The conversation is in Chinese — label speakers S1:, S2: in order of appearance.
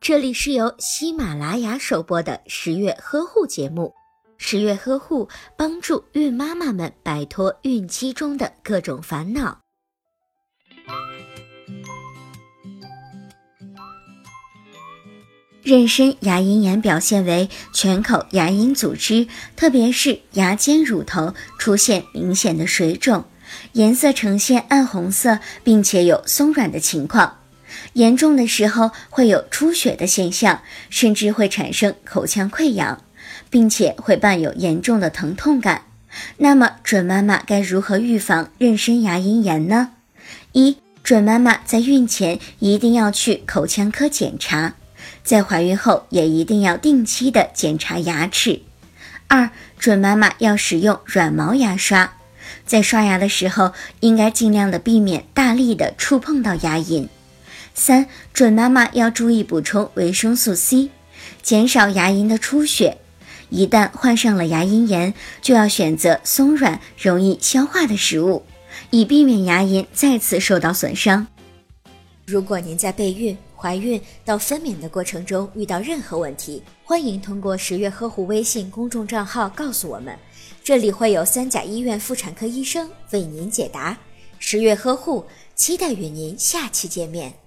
S1: 这里是由喜马拉雅首播的十月呵护节目。十月呵护帮助孕妈妈们摆脱孕期中的各种烦恼。妊娠牙龈炎表现为全口牙龈组织，特别是牙尖乳头出现明显的水肿，颜色呈现暗红色，并且有松软的情况。严重的时候会有出血的现象，甚至会产生口腔溃疡，并且会伴有严重的疼痛感。那么，准妈妈该如何预防妊娠牙龈炎呢？一、准妈妈在孕前一定要去口腔科检查。在怀孕后也一定要定期的检查牙齿。二，准妈妈要使用软毛牙刷，在刷牙的时候应该尽量的避免大力的触碰到牙龈。三，准妈妈要注意补充维生素 C，减少牙龈的出血。一旦患上了牙龈炎，就要选择松软、容易消化的食物，以避免牙龈再次受到损伤。
S2: 如果您在备孕、怀孕到分娩的过程中遇到任何问题，欢迎通过十月呵护微信公众账号告诉我们，这里会有三甲医院妇产科医生为您解答。十月呵护，期待与您下期见面。